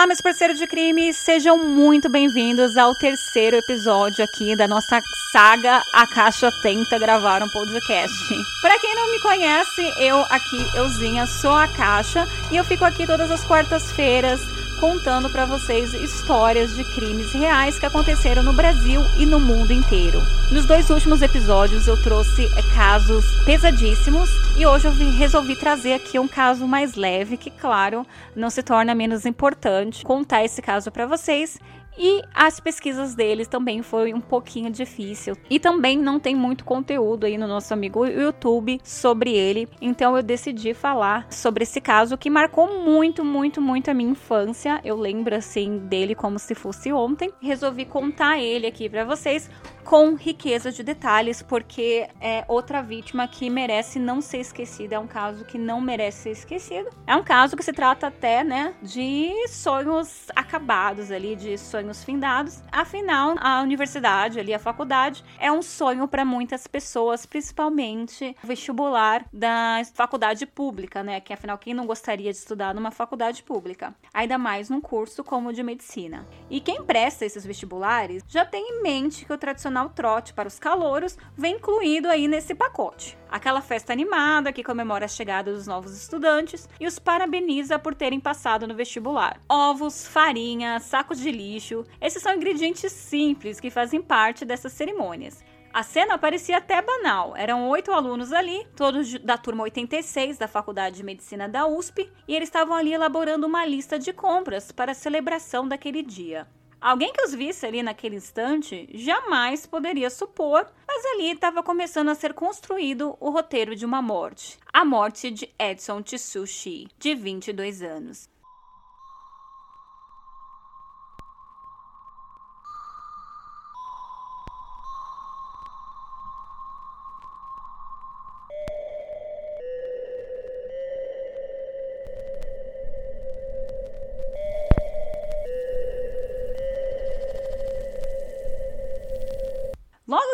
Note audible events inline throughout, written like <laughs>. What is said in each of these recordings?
Olá, meus parceiros de crime, sejam muito bem-vindos ao terceiro episódio aqui da nossa saga A Caixa Tenta Gravar um Podcast. Para quem não me conhece, eu aqui, Euzinha, sou a Caixa e eu fico aqui todas as quartas-feiras contando para vocês histórias de crimes reais que aconteceram no Brasil e no mundo inteiro. Nos dois últimos episódios eu trouxe é, casos pesadíssimos e hoje eu resolvi trazer aqui um caso mais leve, que claro, não se torna menos importante contar esse caso para vocês e as pesquisas deles também foi um pouquinho difícil. E também não tem muito conteúdo aí no nosso amigo YouTube sobre ele. Então eu decidi falar sobre esse caso que marcou muito, muito, muito a minha infância. Eu lembro assim dele como se fosse ontem. Resolvi contar ele aqui para vocês com riqueza de detalhes, porque é outra vítima que merece não ser esquecida. É um caso que não merece ser esquecido. É um caso que se trata até, né, de sonhos acabados ali, de sonhos findados. Afinal, a universidade ali, a faculdade, é um sonho para muitas pessoas, principalmente vestibular da faculdade pública, né? Que afinal, quem não gostaria de estudar numa faculdade pública? Ainda mais num curso como o de medicina. E quem presta esses vestibulares já tem em mente que o tradicional tradicional trote para os calouros vem incluído aí nesse pacote. Aquela festa animada que comemora a chegada dos novos estudantes e os parabeniza por terem passado no vestibular. Ovos, farinha, sacos de lixo, esses são ingredientes simples que fazem parte dessas cerimônias. A cena parecia até banal. Eram oito alunos ali, todos da turma 86 da Faculdade de Medicina da USP, e eles estavam ali elaborando uma lista de compras para a celebração daquele dia. Alguém que os visse ali naquele instante jamais poderia supor, mas ali estava começando a ser construído o roteiro de uma morte. A morte de Edson Tsushi, de 22 anos.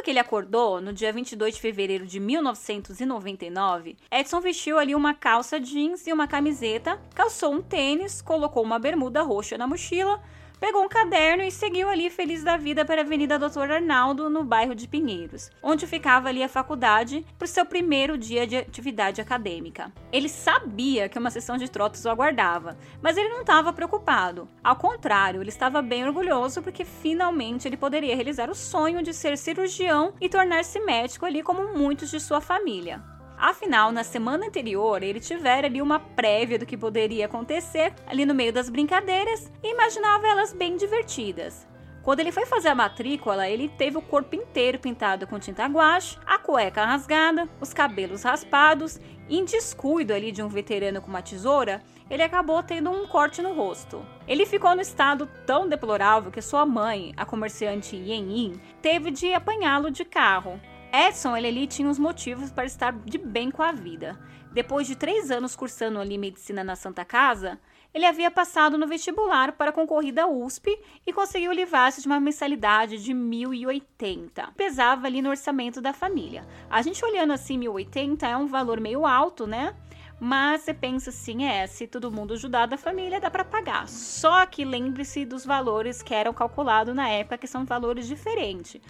Que ele acordou, no dia 22 de fevereiro de 1999, Edson vestiu ali uma calça jeans e uma camiseta, calçou um tênis, colocou uma bermuda roxa na mochila, pegou um caderno e seguiu ali feliz da vida para a Avenida Doutor Arnaldo, no bairro de Pinheiros, onde ficava ali a faculdade para o seu primeiro dia de atividade acadêmica. Ele sabia que uma sessão de trotas o aguardava, mas ele não estava preocupado. Ao contrário, ele estava bem orgulhoso porque finalmente ele poderia realizar o sonho de ser cirurgião e tornar-se médico ali como muitos de sua família. Afinal, na semana anterior, ele tivera ali uma prévia do que poderia acontecer ali no meio das brincadeiras e imaginava elas bem divertidas. Quando ele foi fazer a matrícula, ele teve o corpo inteiro pintado com tinta guache, a cueca rasgada, os cabelos raspados e, em descuido ali de um veterano com uma tesoura, ele acabou tendo um corte no rosto. Ele ficou no estado tão deplorável que sua mãe, a comerciante Yen Yin, teve de apanhá-lo de carro. Edson ele tinha os motivos para estar de bem com a vida. Depois de três anos cursando ali medicina na Santa Casa, ele havia passado no vestibular para a concorrida USP e conseguiu livrar-se de uma mensalidade de 1.080. Pesava ali no orçamento da família. A gente olhando assim, 1.080 é um valor meio alto, né? Mas você pensa assim, é, se todo mundo ajudar da família, dá para pagar. Só que lembre-se dos valores que eram calculados na época, que são valores diferentes.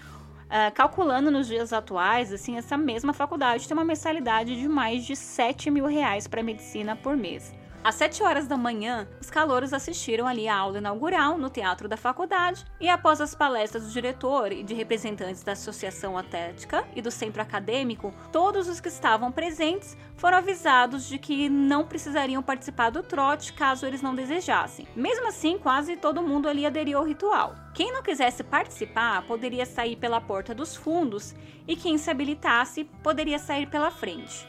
Uh, calculando nos dias atuais, assim, essa mesma faculdade tem uma mensalidade de mais de 7 mil reais para medicina por mês. Às 7 horas da manhã, os calouros assistiram ali a aula inaugural no teatro da faculdade e após as palestras do diretor e de representantes da Associação Atlética e do centro acadêmico, todos os que estavam presentes foram avisados de que não precisariam participar do trote caso eles não desejassem. Mesmo assim, quase todo mundo ali aderiu ao ritual. Quem não quisesse participar poderia sair pela porta dos fundos e quem se habilitasse poderia sair pela frente.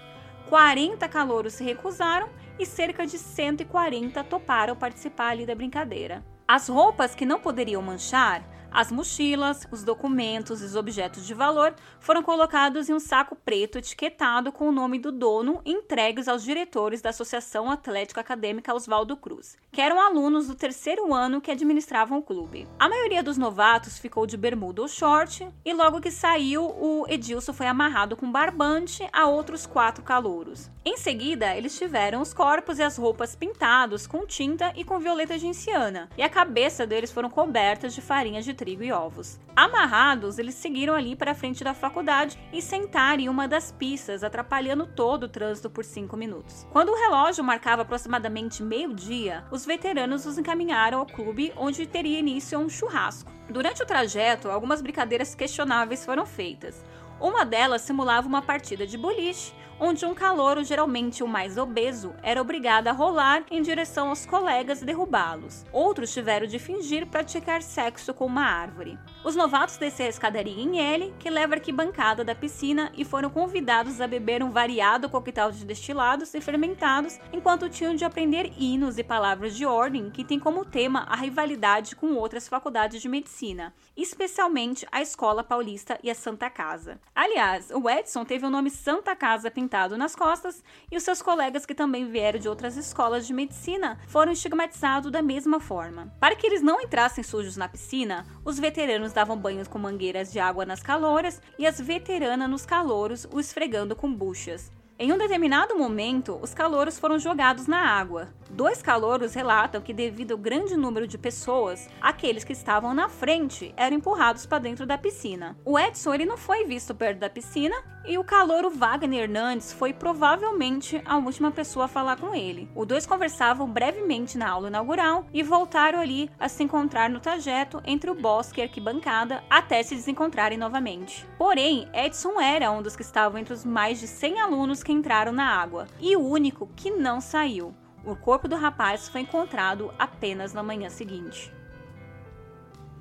40 calouros se recusaram e cerca de 140 toparam participar ali da brincadeira. As roupas que não poderiam manchar As mochilas, os documentos e os objetos de valor foram colocados em um saco preto etiquetado com o nome do dono e entregues aos diretores da Associação Atlético Acadêmica Oswaldo Cruz, que eram alunos do terceiro ano que administravam o clube. A maioria dos novatos ficou de bermuda ou short e logo que saiu, o Edilson foi amarrado com barbante a outros quatro calouros. Em seguida, eles tiveram os corpos e as roupas pintados com tinta e com violeta genciana, e a cabeça deles foram cobertas de farinha de trigo e ovos. Amarrados, eles seguiram ali para a frente da faculdade e sentaram em uma das pistas, atrapalhando todo o trânsito por cinco minutos. Quando o relógio marcava aproximadamente meio-dia, os veteranos os encaminharam ao clube onde teria início um churrasco. Durante o trajeto, algumas brincadeiras questionáveis foram feitas. Uma delas simulava uma partida de boliche, onde um calouro, geralmente o mais obeso, era obrigado a rolar em direção aos colegas e derrubá-los. Outros tiveram de fingir praticar sexo com uma árvore. Os novatos desceram a escadaria em L, que leva a arquibancada da piscina, e foram convidados a beber um variado coquetel de destilados e fermentados, enquanto tinham de aprender hinos e palavras de ordem que tem como tema a rivalidade com outras faculdades de medicina, especialmente a Escola Paulista e a Santa Casa. Aliás, o Edson teve o nome Santa Casa pintado pintado nas costas, e os seus colegas que também vieram de outras escolas de medicina foram estigmatizados da mesma forma. Para que eles não entrassem sujos na piscina, os veteranos davam banhos com mangueiras de água nas caloras e as veteranas nos calouros o esfregando com buchas. Em um determinado momento, os calouros foram jogados na água. Dois calouros relatam que, devido ao grande número de pessoas, aqueles que estavam na frente eram empurrados para dentro da piscina. O Edson ele não foi visto perto da piscina e o calouro Wagner Hernandes foi provavelmente a última pessoa a falar com ele. Os dois conversavam brevemente na aula inaugural e voltaram ali a se encontrar no trajeto entre o bosque e a arquibancada até se desencontrarem novamente. Porém, Edson era um dos que estavam entre os mais de 100 alunos que entraram na água e o único que não saiu. O corpo do rapaz foi encontrado apenas na manhã seguinte.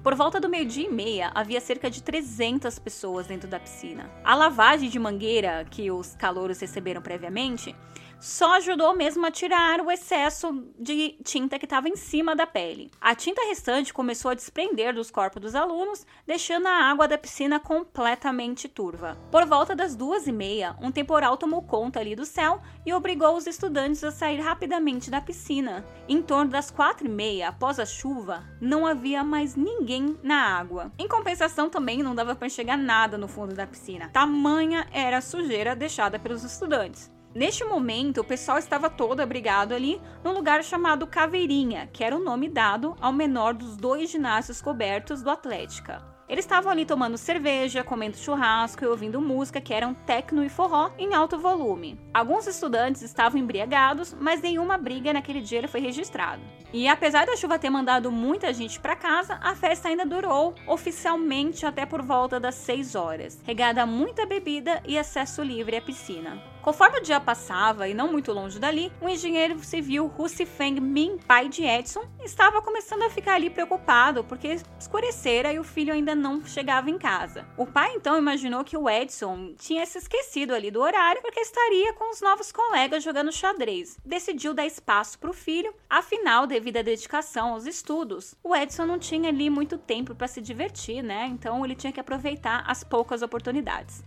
Por volta do meio-dia e meia, havia cerca de 300 pessoas dentro da piscina. A lavagem de mangueira que os calouros receberam previamente só ajudou mesmo a tirar o excesso de tinta que estava em cima da pele. A tinta restante começou a desprender dos corpos dos alunos, deixando a água da piscina completamente turva. Por volta das duas e meia, um temporal tomou conta ali do céu e obrigou os estudantes a sair rapidamente da piscina. Em torno das quatro e meia, após a chuva, não havia mais ninguém na água. Em compensação, também não dava para enxergar nada no fundo da piscina. Tamanha era a sujeira deixada pelos estudantes. Neste momento, o pessoal estava todo abrigado ali num lugar chamado Caveirinha, que era o nome dado ao menor dos dois ginásios cobertos do Atlética. Eles estavam ali tomando cerveja, comendo churrasco e ouvindo música que eram techno e forró em alto volume. Alguns estudantes estavam embriagados, mas nenhuma briga naquele dia foi registrada. E apesar da chuva ter mandado muita gente para casa, a festa ainda durou oficialmente até por volta das 6 horas, regada a muita bebida e acesso livre à piscina. Conforme o dia passava, e não muito longe dali, o engenheiro civil Husi Feng Min, pai de Edson, estava começando a ficar ali preocupado porque escurecera e o filho ainda não chegava em casa. O pai então imaginou que o Edson tinha se esquecido ali do horário porque estaria com os novos colegas jogando xadrez. Decidiu dar espaço para o filho, afinal, devido à dedicação aos estudos, o Edson não tinha ali muito tempo para se divertir, né? Então ele tinha que aproveitar as poucas oportunidades.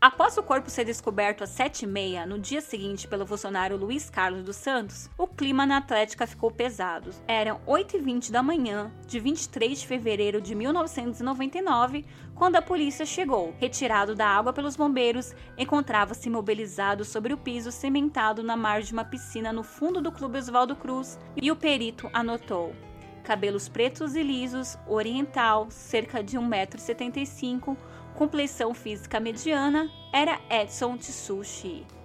Após o corpo ser descoberto às 7h30 no dia seguinte pelo funcionário Luiz Carlos dos Santos, o clima na Atlética ficou pesado. Eram 8h20 da manhã de 23 de fevereiro de 1999 quando a polícia chegou. Retirado da água pelos bombeiros, encontrava-se imobilizado sobre o piso cimentado na margem de uma piscina no fundo do Clube Oswaldo Cruz e o perito anotou cabelos pretos e lisos, oriental, cerca de 1,75m, compleição física mediana, era Edson Tsushi.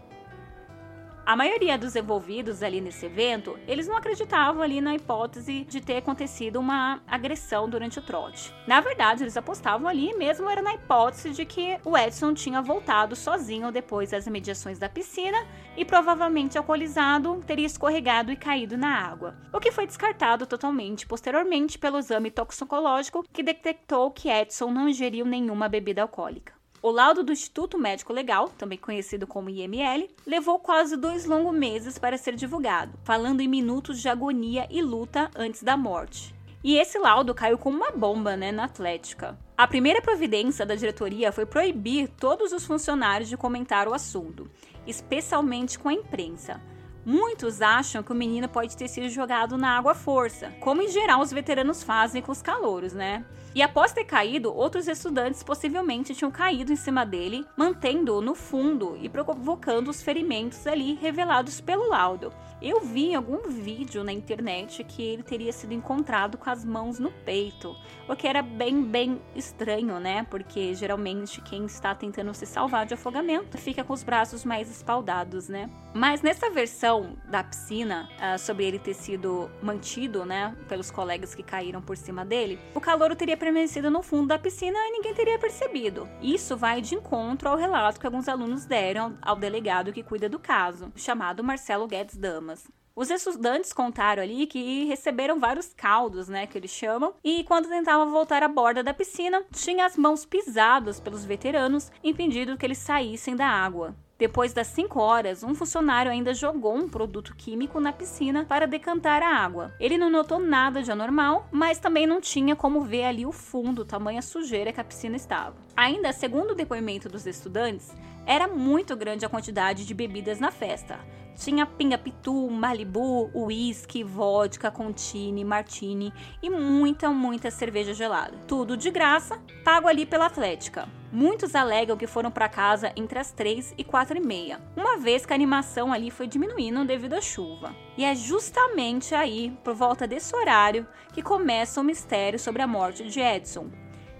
A maioria dos envolvidos ali nesse evento, eles não acreditavam ali na hipótese de ter acontecido uma agressão durante o trote. Na verdade, eles apostavam ali mesmo era na hipótese de que o Edson tinha voltado sozinho depois das imediações da piscina e provavelmente alcoolizado teria escorregado e caído na água, o que foi descartado totalmente posteriormente pelo exame toxicológico que detectou que Edson não ingeriu nenhuma bebida alcoólica. O laudo do Instituto Médico Legal, também conhecido como IML, levou quase dois longos meses para ser divulgado, falando em minutos de agonia e luta antes da morte. E esse laudo caiu como uma bomba, né, na Atlética. A primeira providência da diretoria foi proibir todos os funcionários de comentar o assunto, especialmente com a imprensa. Muitos acham que o menino pode ter sido jogado na água à força, como em geral os veteranos fazem com os calouros, né? E após ter caído, outros estudantes possivelmente tinham caído em cima dele, mantendo-o no fundo e provocando os ferimentos ali revelados pelo laudo. Eu vi algum vídeo na internet que ele teria sido encontrado com as mãos no peito, o que era bem, bem estranho, né? Porque geralmente quem está tentando se salvar de afogamento fica com os braços mais espaldados, né? Mas nessa versão da piscina, uh, sobre ele ter sido mantido, né, pelos colegas que caíram por cima dele, o calouro teria permanecido no fundo da piscina e ninguém teria percebido. Isso vai de encontro ao relato que alguns alunos deram ao delegado que cuida do caso, chamado Marcelo Guedes Damas. Os estudantes contaram ali que receberam vários caldos, né, que eles chamam, e quando tentavam voltar à borda da piscina, tinham as mãos pisadas pelos veteranos, impedindo que eles saíssem da água. Depois das 5 horas, um funcionário ainda jogou um produto químico na piscina para decantar a água. Ele não notou nada de anormal, mas também não tinha como ver ali o fundo, tamanha sujeira que a piscina estava. Ainda segundo o depoimento dos estudantes, era muito grande a quantidade de bebidas na festa. Tinha pinga-pitu, Malibu, uísque, vodka, contini, martini e muita, muita cerveja gelada. Tudo de graça, pago ali pela Atlética. Muitos alegam que foram para casa entre as 3 e 4 e meia, uma vez que a animação ali foi diminuindo devido à chuva. E é justamente aí, por volta desse horário, que começa o mistério sobre a morte de Edson,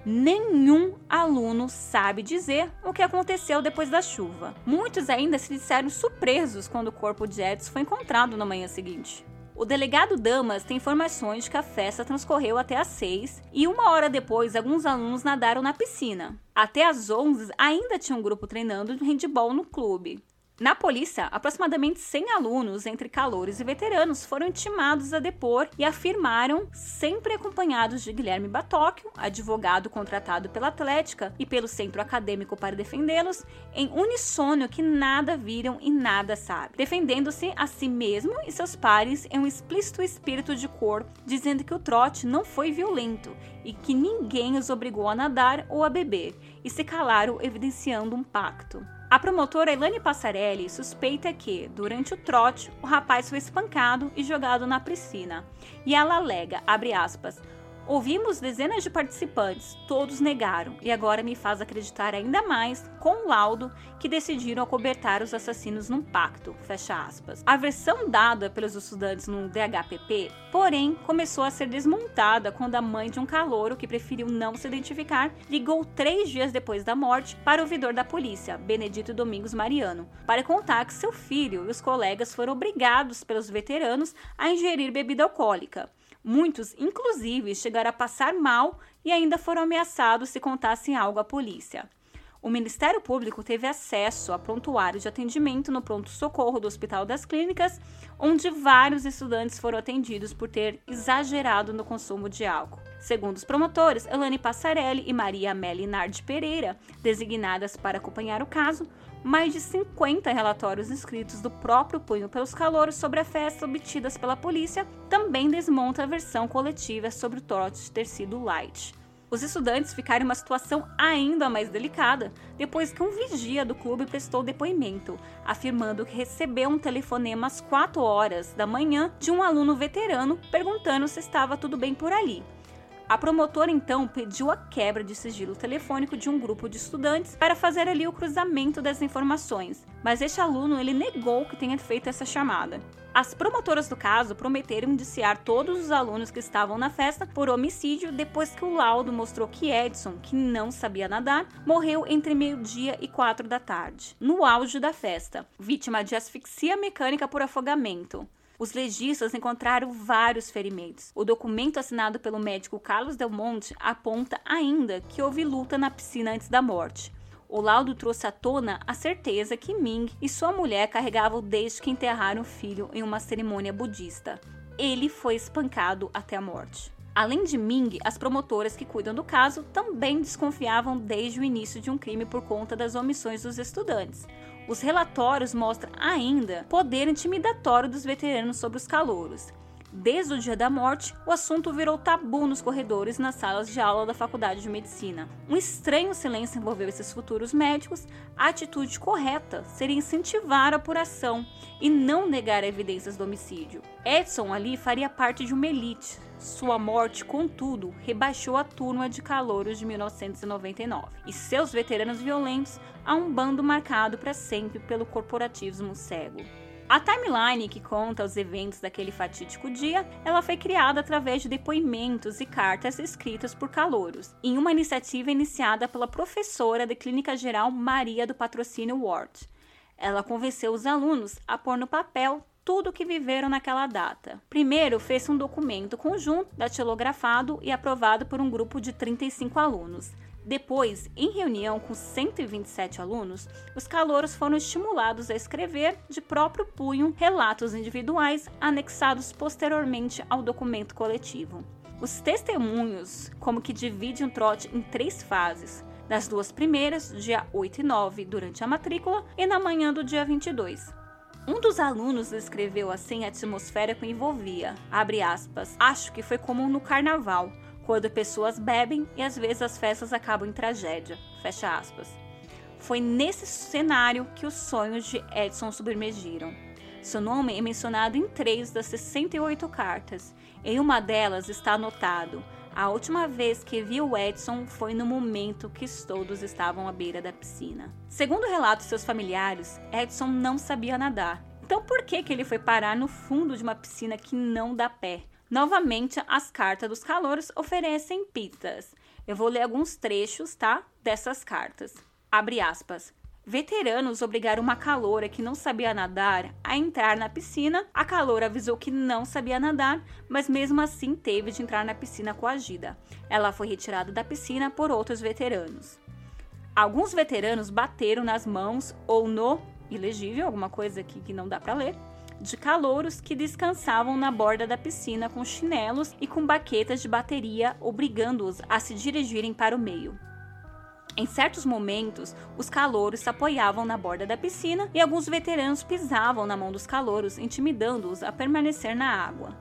nenhum aluno sabe dizer o que aconteceu depois da chuva. Muitos ainda se disseram surpresos quando o corpo de Edson foi encontrado na manhã seguinte. O delegado Damas tem informações de que a festa transcorreu até às 6 e uma hora depois alguns alunos nadaram na piscina. Até às 11 ainda tinha um grupo treinando de handball no clube. Na polícia, aproximadamente 100 alunos, entre calouros e veteranos, foram intimados a depor e afirmaram, sempre acompanhados de Guilherme Batóquio, advogado contratado pela Atlética e pelo Centro Acadêmico para defendê-los, em unissônio que nada viram e nada sabem, defendendo-se a si mesmo e seus pares em um explícito espírito de cor, dizendo que o trote não foi violento e que ninguém os obrigou a nadar ou a beber, e se calaram evidenciando um pacto. A promotora Elane Passarelli suspeita que, durante o trote, o rapaz foi espancado e jogado na piscina. E ela alega, abre aspas, Ouvimos dezenas de participantes, todos negaram, e agora me faz acreditar ainda mais, com o laudo, que decidiram acobertar os assassinos num pacto. Fecha aspas. A versão dada pelos estudantes no DHPP, porém, começou a ser desmontada quando a mãe de um calouro, que preferiu não se identificar, ligou três dias depois da morte para o ouvidor da polícia, Benedito Domingos Mariano, para contar que seu filho e os colegas foram obrigados pelos veteranos a ingerir bebida alcoólica. Muitos, inclusive, chegaram a passar mal e ainda foram ameaçados se contassem algo à polícia. O Ministério Público teve acesso a prontuário de atendimento no pronto-socorro do Hospital das Clínicas, onde vários estudantes foram atendidos por ter exagerado no consumo de álcool. Segundo os promotores, Elane Passarelli e Maria Amélia Nardi Pereira, designadas para acompanhar o caso, mais de 50 relatórios escritos do próprio punho pelos calouros sobre a festa obtidas pela polícia também desmonta a versão coletiva sobre o trote ter sido light. Os estudantes ficaram em uma situação ainda mais delicada depois que um vigia do clube prestou depoimento, afirmando que recebeu um telefonema às 4 horas da manhã de um aluno veterano perguntando se estava tudo bem por ali. A promotora então pediu a quebra de sigilo telefônico de um grupo de estudantes para fazer ali o cruzamento das informações, mas este aluno ele negou que tenha feito essa chamada. As promotoras do caso prometeram indiciar todos os alunos que estavam na festa por homicídio depois que o laudo mostrou que Edson, que não sabia nadar, morreu entre meio-dia e quatro da tarde, no auge da festa, vítima de asfixia mecânica por afogamento. Os legistas encontraram vários ferimentos. O documento assinado pelo médico Carlos Del Monte aponta ainda que houve luta na piscina antes da morte. O laudo trouxe à tona a certeza que Ming e sua mulher carregavam desde que enterraram o filho em uma cerimônia budista. Ele foi espancado até a morte. Além de Ming, as promotoras que cuidam do caso também desconfiavam desde o início de um crime por conta das omissões dos estudantes. Os relatórios mostram ainda poder intimidatório dos veteranos sobre os calouros. Desde o dia da morte, o assunto virou tabu nos corredores e nas salas de aula da Faculdade de Medicina. Um estranho silêncio envolveu esses futuros médicos. A atitude correta seria incentivar a apuração e não negar evidências do homicídio. Edson ali faria parte de uma elite. Sua morte, contudo, rebaixou a turma de calouros de 1999 e seus veteranos violentos a um bando marcado para sempre pelo corporativismo cego. A timeline que conta os eventos daquele fatídico dia, ela foi criada através de depoimentos e cartas escritas por calouros, em uma iniciativa iniciada pela professora de Clínica Geral Maria do Patrocínio Ward. Ela convenceu os alunos a pôr no papel tudo o que viveram naquela data. Primeiro, fez um documento conjunto, datilografado e aprovado por um grupo de 35 alunos. Depois, em reunião com 127 alunos, os calouros foram estimulados a escrever de próprio punho relatos individuais anexados posteriormente ao documento coletivo. Os testemunhos, como que dividem o trote em três fases. Das duas primeiras, dia 8 e 9, durante a matrícula, e na manhã do dia 22. Um dos alunos descreveu assim a atmosfera que envolvia. Aspas. Acho que foi como no carnaval quando pessoas bebem e às vezes as festas acabam em tragédia. Fecha aspas. Foi nesse cenário que os sonhos de Edson submergiram. Seu nome é mencionado em três das 68 cartas. Em uma delas está anotado: a última vez que vi o Edson foi no momento que todos estavam à beira da piscina. Segundo relatos de seus familiares, Edson não sabia nadar. Então por que, que ele foi parar no fundo de uma piscina que não dá pé? Novamente, as cartas dos calouros oferecem pistas. Eu vou ler alguns trechos, tá? Dessas cartas. Abre aspas. Veteranos obrigaram uma caloura que não sabia nadar a entrar na piscina. A caloura avisou que não sabia nadar, mas mesmo assim teve de entrar na piscina coagida. Ela foi retirada da piscina por outros veteranos. Alguns veteranos bateram nas mãos ou no ilegível, alguma coisa aqui que não dá para ler, de calouros que descansavam na borda da piscina com chinelos e com baquetas de bateria, obrigando-os a se dirigirem para o meio. Em certos momentos, os calouros se apoiavam na borda da piscina e alguns veteranos pisavam na mão dos calouros, intimidando-os a permanecer na água.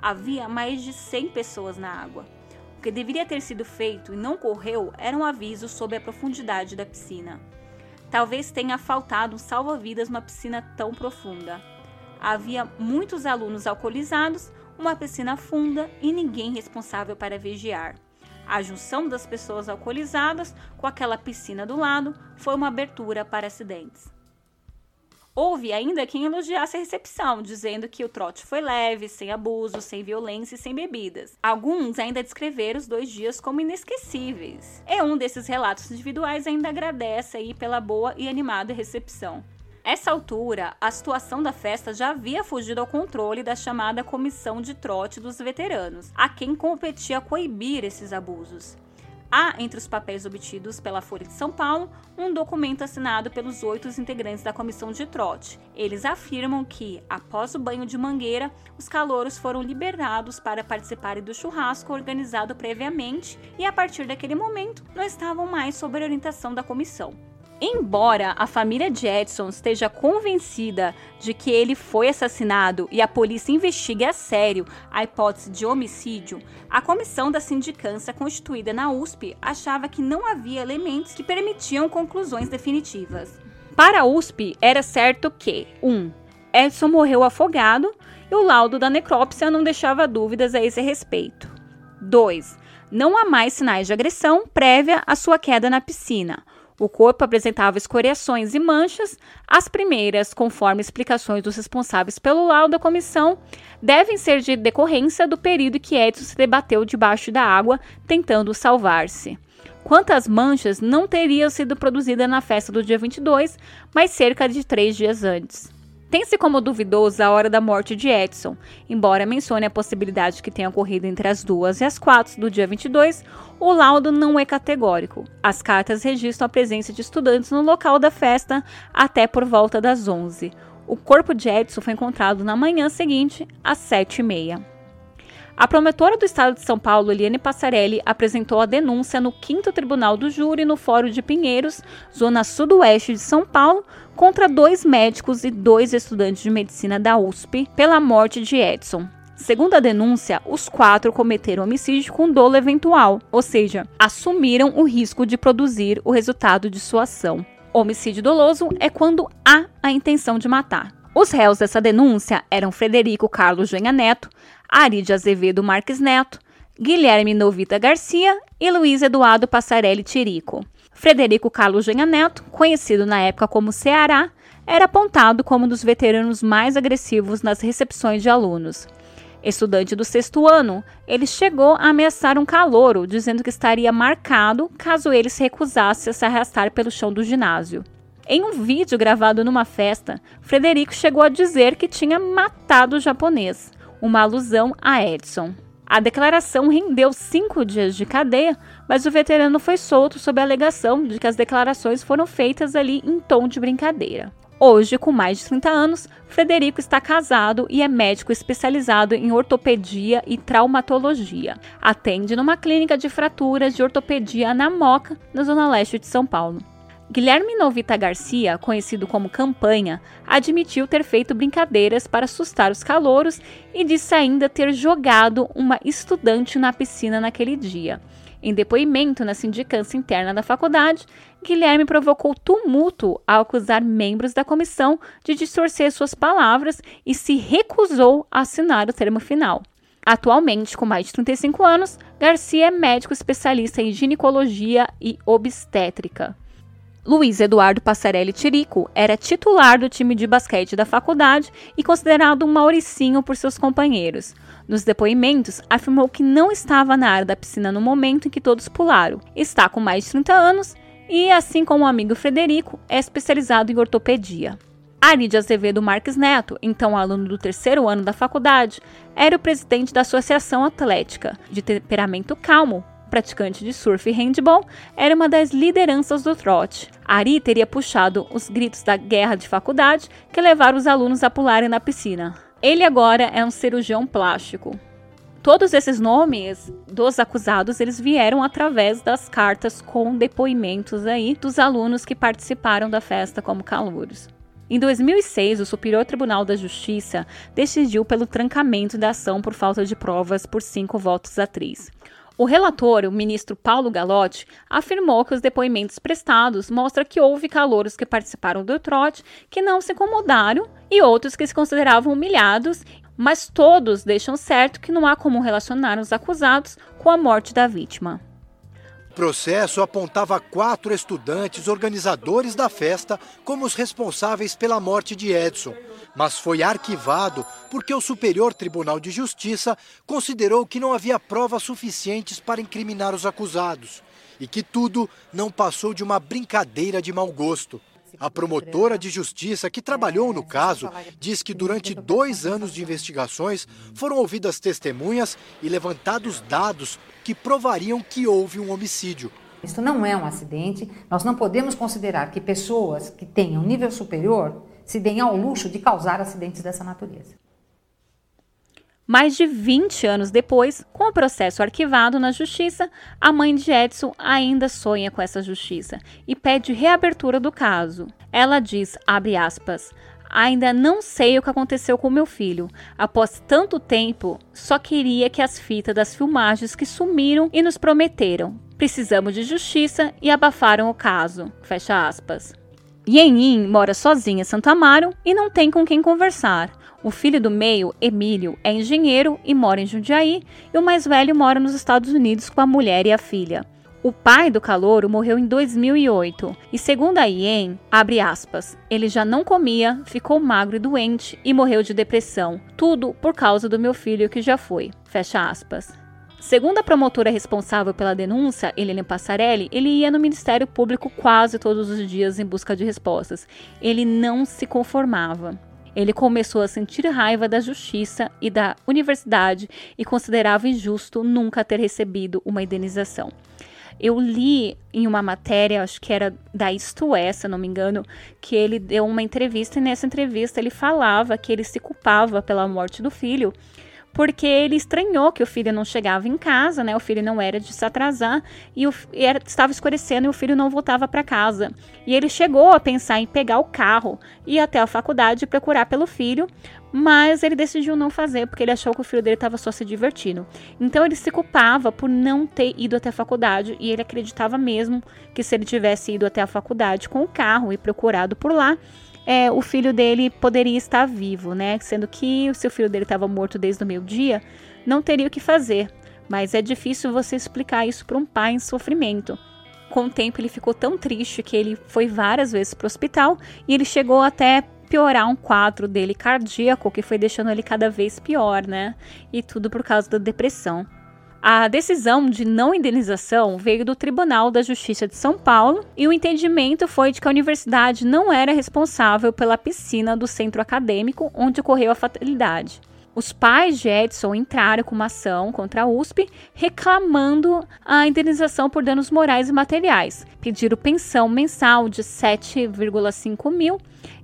Havia mais de 100 pessoas na água. O que deveria ter sido feito e não ocorreu era um aviso sobre a profundidade da piscina. Talvez tenha faltado um salva-vidas numa piscina tão profunda. Havia muitos alunos alcoolizados, uma piscina funda e ninguém responsável para vigiar. A junção das pessoas alcoolizadas com aquela piscina do lado foi uma abertura para acidentes. Houve ainda quem elogiasse a recepção, dizendo que o trote foi leve, sem abuso, sem violência e sem bebidas. Alguns ainda descreveram os dois dias como inesquecíveis. E um desses relatos individuais ainda agradece aí pela boa e animada recepção. Essa altura, a situação da festa já havia fugido ao controle da chamada Comissão de Trote dos Veteranos, a quem competia coibir esses abusos. Há, entre os papéis obtidos pela Folha de São Paulo, um documento assinado pelos oito integrantes da comissão de trote. Eles afirmam que, após o banho de mangueira, os calouros foram liberados para participarem do churrasco organizado previamente e, a partir daquele momento, não estavam mais sob a orientação da comissão. Embora a família de Edson esteja convencida de que ele foi assassinado e a polícia investigue a sério a hipótese de homicídio, a comissão da sindicância constituída na USP achava que não havia elementos que permitiam conclusões definitivas. Para a USP, era certo que 1. Um, Edson morreu afogado e o laudo da necrópsia não deixava dúvidas a esse respeito. 2. Não há mais sinais de agressão prévia à sua queda na piscina. O corpo apresentava escoriações e manchas. As primeiras, conforme explicações dos responsáveis pelo laudo da comissão, devem ser de decorrência do período que Edson se debateu debaixo da água, tentando salvar-se. Quanto às manchas, não teriam sido produzidas na festa do dia 22, mas cerca de três dias antes. Tem-se como duvidosa a hora da morte de Edson, embora mencione a possibilidade que tenha ocorrido entre as duas e as quatro do dia 22, o laudo não é categórico. As cartas registram a presença de estudantes no local da festa até por volta das 11. O corpo de Edson foi encontrado na manhã seguinte, às 7h30. A promotora do Estado de São Paulo, Eliane Passarelli, apresentou a denúncia no 5 Tribunal do Júri, no Fórum de Pinheiros, zona sudoeste de São Paulo, contra dois médicos e dois estudantes de medicina da USP pela morte de Edson. Segundo a denúncia, os quatro cometeram homicídio com dolo eventual, ou seja, assumiram o risco de produzir o resultado de sua ação. Homicídio doloso é quando há a intenção de matar. Os réus dessa denúncia eram Frederico Carlos Genha Neto, Ari de Azevedo Marques Neto, Guilherme Novita Garcia e Luiz Eduardo Passarelli Tirico. Frederico Carlos Genha Neto, conhecido na época como Ceará, era apontado como um dos veteranos mais agressivos nas recepções de alunos. Estudante do sexto ano, ele chegou a ameaçar um calouro, dizendo que estaria marcado caso ele se recusasse a se arrastar pelo chão do ginásio. Em um vídeo gravado numa festa, Frederico chegou a dizer que tinha matado o japonês, uma alusão a Edson. A declaração rendeu cinco dias de cadeia, mas o veterano foi solto sob a alegação de que as declarações foram feitas ali em tom de brincadeira. Hoje, com mais de 30 anos, Frederico está casado e é médico especializado em ortopedia e traumatologia. Atende numa clínica de fraturas de ortopedia na Moca, na zona leste de São Paulo. Guilherme Novita Garcia, conhecido como Campanha, admitiu ter feito brincadeiras para assustar os calouros e disse ainda ter jogado uma estudante na piscina naquele dia. Em depoimento na sindicância interna da faculdade, Guilherme provocou tumulto ao acusar membros da comissão de distorcer suas palavras e se recusou a assinar o termo final. Atualmente, com mais de 35 anos, Garcia é médico especialista em ginecologia e obstétrica. Luiz Eduardo Passarelli Tirico era titular do time de basquete da faculdade e considerado um mauricinho por seus companheiros. Nos depoimentos, afirmou que não estava na área da piscina no momento em que todos pularam. Está com mais de 30 anos e, assim como o amigo Frederico, é especializado em ortopedia. Ari de Azevedo Marques Neto, então aluno do terceiro ano da faculdade, era o presidente da Associação Atlética, de temperamento calmo, praticante de surf e handball, era uma das lideranças do trote. Ari teria puxado os gritos da guerra de faculdade que levaram os alunos a pularem na piscina. Ele agora é um cirurgião plástico. Todos esses nomes dos acusados, eles vieram através das cartas com depoimentos aí dos alunos que participaram da festa como calouros. Em 2006, o Superior Tribunal da Justiça decidiu pelo trancamento da ação por falta de provas por cinco votos a três. O relator, o ministro Paulo Galotti, afirmou que os depoimentos prestados mostram que houve calouros que participaram do trote que não se incomodaram e outros que se consideravam humilhados, mas todos deixam certo que não há como relacionar os acusados com a morte da vítima processo apontava quatro estudantes organizadores da festa como os responsáveis pela morte de Edson, mas foi arquivado porque o Superior Tribunal de Justiça considerou que não havia provas suficientes para incriminar os acusados e que tudo não passou de uma brincadeira de mau gosto. A promotora de justiça que trabalhou no caso diz que durante dois anos de investigações foram ouvidas testemunhas e levantados dados que provariam que houve um homicídio. Isso não é um acidente. Nós não podemos considerar que pessoas que tenham nível superior se deem ao luxo de causar acidentes dessa natureza. Mais de 20 anos depois, com o processo arquivado na justiça, a mãe de Edson ainda sonha com essa justiça e pede reabertura do caso. Ela diz, aspas, Ainda não sei o que aconteceu com meu filho. Após tanto tempo, só queria que as fitas das filmagens que sumiram e nos prometeram. Precisamos de justiça e abafaram o caso. Fecha aspas. Yenin mora sozinha em Santo Amaro e não tem com quem conversar. O filho do meio, Emílio, é engenheiro e mora em Jundiaí, e o mais velho mora nos Estados Unidos com a mulher e a filha. O pai do calouro morreu em 2008 e, segundo a IEM, abre aspas, ele já não comia, ficou magro e doente e morreu de depressão. Tudo por causa do meu filho que já foi. Fecha aspas. Segundo a promotora responsável pela denúncia, Helena Passarelli, ele ia no Ministério Público quase todos os dias em busca de respostas. Ele não se conformava. Ele começou a sentir raiva da justiça e da universidade e considerava injusto nunca ter recebido uma indenização. Eu li em uma matéria, acho que era da Isto É, se não me engano, que ele deu uma entrevista e nessa entrevista ele falava que ele se culpava pela morte do filho porque ele estranhou que o filho não chegava em casa, né? O filho não era de se atrasar e, o, e era, estava escurecendo e o filho não voltava para casa. E ele chegou a pensar em pegar o carro e ir até a faculdade e procurar pelo filho, mas ele decidiu não fazer porque ele achou que o filho dele estava só se divertindo. Então ele se culpava por não ter ido até a faculdade e ele acreditava mesmo que se ele tivesse ido até a faculdade com o carro e procurado por lá, é, o filho dele poderia estar vivo, né? Sendo que se o filho dele estava morto desde o meio-dia, não teria o que fazer. Mas é difícil você explicar isso para um pai em sofrimento. Com o tempo ele ficou tão triste que ele foi várias vezes para o hospital e ele chegou até piorar um quadro dele cardíaco que foi deixando ele cada vez pior, né? E tudo por causa da depressão. A decisão de não indenização veio do Tribunal da Justiça de São Paulo e o entendimento foi de que a universidade não era responsável pela piscina do centro acadêmico onde ocorreu a fatalidade. Os pais de Edson entraram com uma ação contra a USP, reclamando a indenização por danos morais e materiais. Pediram pensão mensal de 7,5 mil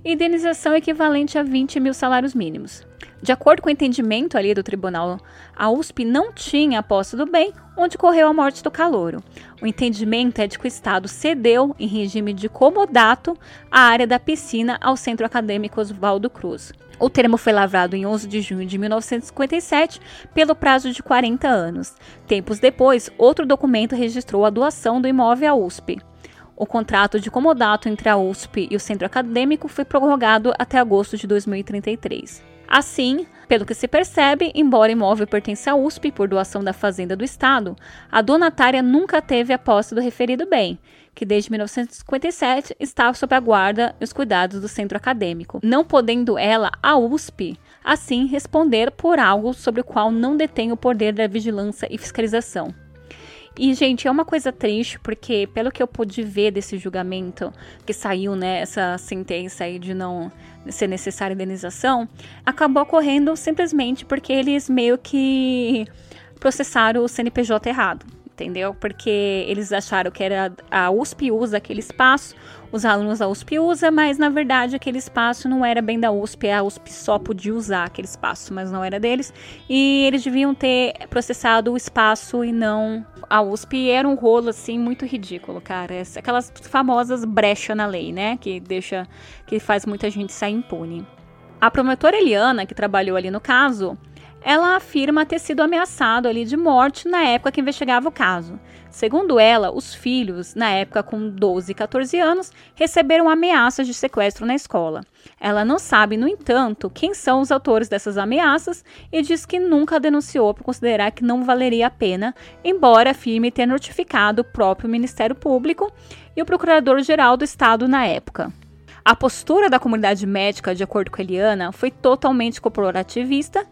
e indenização equivalente a 20 mil salários mínimos. De acordo com o entendimento ali do tribunal, a USP não tinha a posse do bem onde ocorreu a morte do calouro. O entendimento é de que o Estado cedeu, em regime de comodato, a área da piscina ao Centro Acadêmico Oswaldo Cruz. O termo foi lavrado em 11 de junho de 1957 pelo prazo de 40 anos. Tempos depois, outro documento registrou a doação do imóvel à USP. O contrato de comodato entre a USP e o centro acadêmico foi prorrogado até agosto de 2033. Assim, pelo que se percebe, embora o imóvel pertença à USP por doação da Fazenda do Estado, a donatária nunca teve a posse do referido bem, que desde 1957 estava sob a guarda e os cuidados do centro acadêmico, não podendo ela, a USP, assim responder por algo sobre o qual não detém o poder da vigilância e fiscalização. E, gente, é uma coisa triste, porque pelo que eu pude ver desse julgamento que saiu, né, essa sentença aí de não ser necessária indenização, acabou ocorrendo simplesmente porque eles meio que processaram o CNPJ errado entendeu? Porque eles acharam que era a USP usa aquele espaço, os alunos da USP usa, mas na verdade aquele espaço não era bem da USP, a USP só podia usar aquele espaço, mas não era deles. E eles deviam ter processado o espaço e não a USP. Era um rolo assim muito ridículo, cara. Aquelas famosas brechas na lei, né, que deixa que faz muita gente sair impune. A promotora Eliana, que trabalhou ali no caso, ela afirma ter sido ameaçado ali de morte na época que investigava o caso. Segundo ela, os filhos, na época com 12 e 14 anos, receberam ameaças de sequestro na escola. Ela não sabe, no entanto, quem são os autores dessas ameaças e diz que nunca denunciou por considerar que não valeria a pena, embora afirme ter notificado o próprio Ministério Público e o Procurador-Geral do Estado na época. A postura da comunidade médica, de acordo com Eliana, foi totalmente corporativista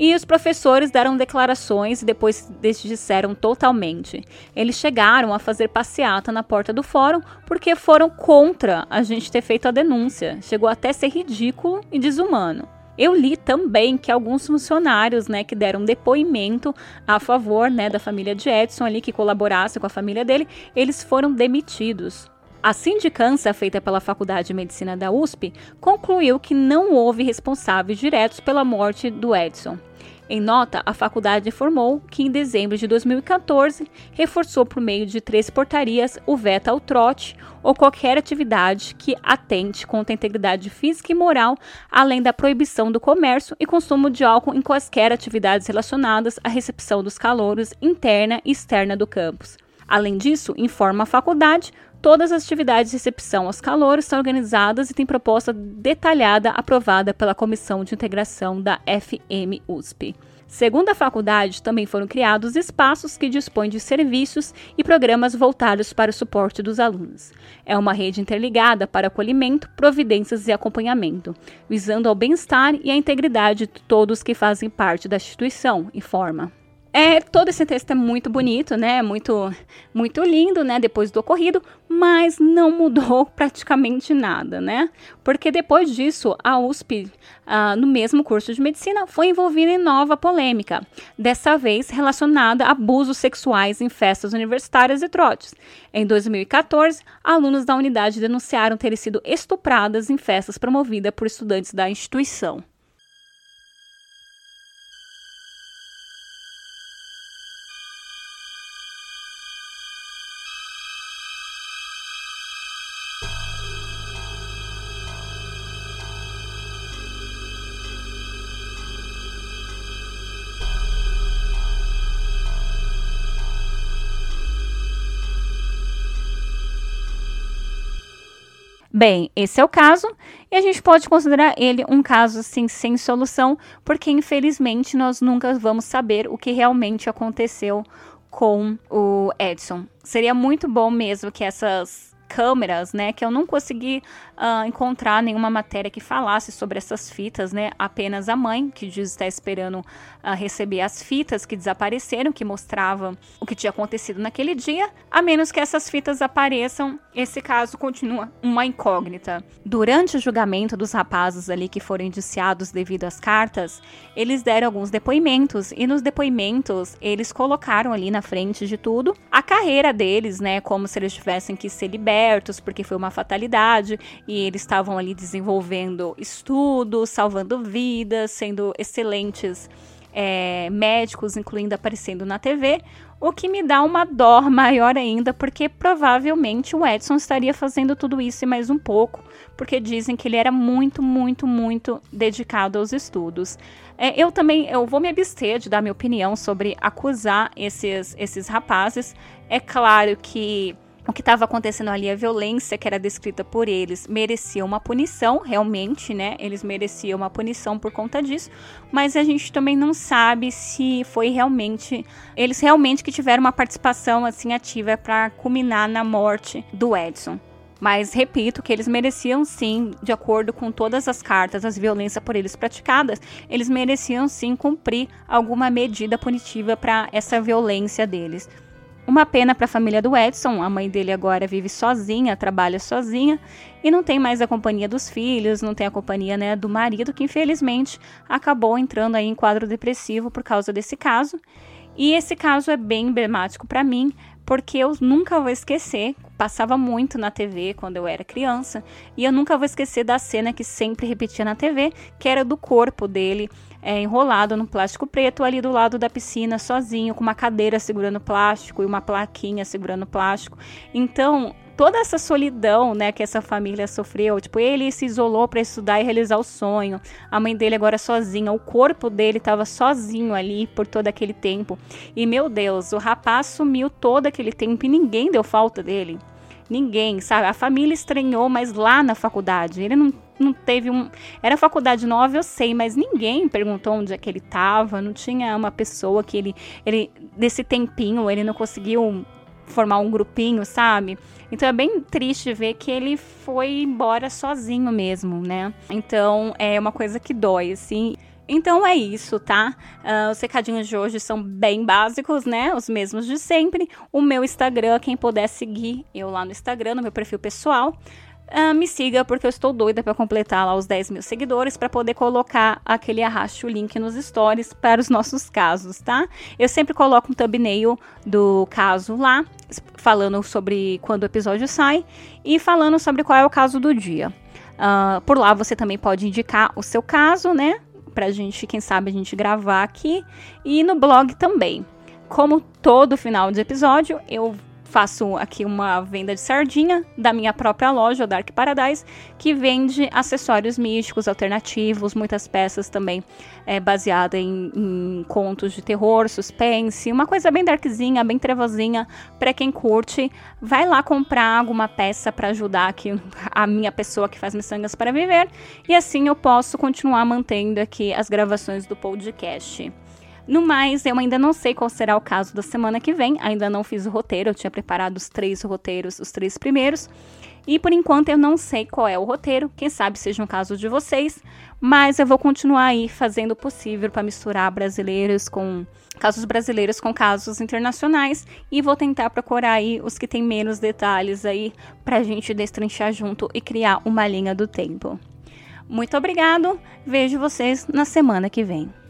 e os professores deram declarações e depois disseram totalmente. Eles chegaram a fazer passeata na porta do fórum porque foram contra a gente ter feito a denúncia. Chegou até a ser ridículo e desumano. Eu li também que alguns funcionários, né, que deram depoimento a favor, né, da família de Edson ali que colaborasse com a família dele, eles foram demitidos. A sindicância feita pela Faculdade de Medicina da USP concluiu que não houve responsáveis diretos pela morte do Edson. Em nota, a faculdade informou que em dezembro de 2014 reforçou por meio de três portarias o veto ao trote ou qualquer atividade que atente contra a integridade física e moral, além da proibição do comércio e consumo de álcool em quaisquer atividades relacionadas à recepção dos calouros interna e externa do campus. Além disso, informa a faculdade, todas as atividades de recepção aos calouros são organizadas e têm proposta detalhada aprovada pela Comissão de Integração da FM USP. Segundo a faculdade, também foram criados espaços que dispõem de serviços e programas voltados para o suporte dos alunos. É uma rede interligada para acolhimento, providências e acompanhamento, visando ao bem-estar e à integridade de todos que fazem parte da instituição, informa. É, todo esse texto é muito bonito, né? Muito, muito lindo, né? Depois do ocorrido, mas não mudou <laughs> praticamente nada, né? Porque depois disso, a USP, ah, no mesmo curso de medicina, foi envolvida em nova polêmica, dessa vez relacionada a abusos sexuais em festas universitárias e trotes. Em 2014, alunos da unidade denunciaram terem sido estupradas em festas promovidas por estudantes da instituição. Bem, esse é o caso, e a gente pode considerar ele um caso assim sem solução, porque infelizmente nós nunca vamos saber o que realmente aconteceu com o Edson. Seria muito bom mesmo que essas câmeras, né, que eu não consegui uh, encontrar nenhuma matéria que falasse sobre essas fitas, né? Apenas a mãe, que diz estar esperando uh, receber as fitas que desapareceram, que mostravam o que tinha acontecido naquele dia. A menos que essas fitas apareçam, esse caso continua uma incógnita. Durante o julgamento dos rapazes ali que foram indiciados devido às cartas, eles deram alguns depoimentos e nos depoimentos eles colocaram ali na frente de tudo a carreira deles, né? Como se eles tivessem que ser libertos porque foi uma fatalidade e eles estavam ali desenvolvendo estudos, salvando vidas, sendo excelentes é, médicos, incluindo aparecendo na TV, o que me dá uma dor maior ainda, porque provavelmente o Edson estaria fazendo tudo isso e mais um pouco, porque dizem que ele era muito, muito, muito dedicado aos estudos. É, eu também eu vou me abster de dar minha opinião sobre acusar esses, esses rapazes. É claro que o que estava acontecendo ali, a violência que era descrita por eles, merecia uma punição, realmente, né? Eles mereciam uma punição por conta disso, mas a gente também não sabe se foi realmente eles realmente que tiveram uma participação assim ativa para culminar na morte do Edson. Mas repito que eles mereciam sim, de acordo com todas as cartas, as violências por eles praticadas, eles mereciam sim cumprir alguma medida punitiva para essa violência deles. Uma pena para a família do Edson, a mãe dele agora vive sozinha, trabalha sozinha e não tem mais a companhia dos filhos, não tem a companhia né, do marido, que infelizmente acabou entrando aí em quadro depressivo por causa desse caso. E esse caso é bem emblemático para mim, porque eu nunca vou esquecer, passava muito na TV quando eu era criança, e eu nunca vou esquecer da cena que sempre repetia na TV, que era do corpo dele é, enrolado no plástico preto, ali do lado da piscina, sozinho, com uma cadeira segurando plástico e uma plaquinha segurando plástico. Então, toda essa solidão, né, que essa família sofreu, tipo, ele se isolou para estudar e realizar o sonho. A mãe dele agora sozinha, o corpo dele estava sozinho ali por todo aquele tempo. E meu Deus, o rapaz sumiu todo aquele tempo e ninguém deu falta dele. Ninguém, sabe? A família estranhou, mas lá na faculdade, ele não não teve um. Era faculdade nova, eu sei, mas ninguém perguntou onde é que ele estava. Não tinha uma pessoa que ele, ele. Nesse tempinho, ele não conseguiu formar um grupinho, sabe? Então é bem triste ver que ele foi embora sozinho mesmo, né? Então é uma coisa que dói, assim. Então é isso, tá? Uh, os recadinhos de hoje são bem básicos, né? Os mesmos de sempre. O meu Instagram, quem puder seguir eu lá no Instagram, no meu perfil pessoal. Uh, me siga porque eu estou doida para completar lá os 10 mil seguidores para poder colocar aquele arraste o link nos stories para os nossos casos, tá? Eu sempre coloco um thumbnail do caso lá, falando sobre quando o episódio sai e falando sobre qual é o caso do dia. Uh, por lá você também pode indicar o seu caso, né? Pra gente, quem sabe, a gente gravar aqui. E no blog também. Como todo final de episódio, eu faço aqui uma venda de sardinha da minha própria loja, o Dark Paradise, que vende acessórios místicos alternativos, muitas peças também é, baseada em, em, contos de terror, suspense, uma coisa bem darkzinha, bem trevosinha para quem curte. Vai lá comprar alguma peça para ajudar aqui a minha pessoa que faz miçangas para viver e assim eu posso continuar mantendo aqui as gravações do podcast. No mais, eu ainda não sei qual será o caso da semana que vem, ainda não fiz o roteiro, eu tinha preparado os três roteiros, os três primeiros. E por enquanto eu não sei qual é o roteiro, quem sabe seja um caso de vocês, mas eu vou continuar aí fazendo o possível para misturar brasileiros com casos brasileiros com casos internacionais e vou tentar procurar aí os que têm menos detalhes aí para a gente destrinchar junto e criar uma linha do tempo. Muito obrigado, vejo vocês na semana que vem.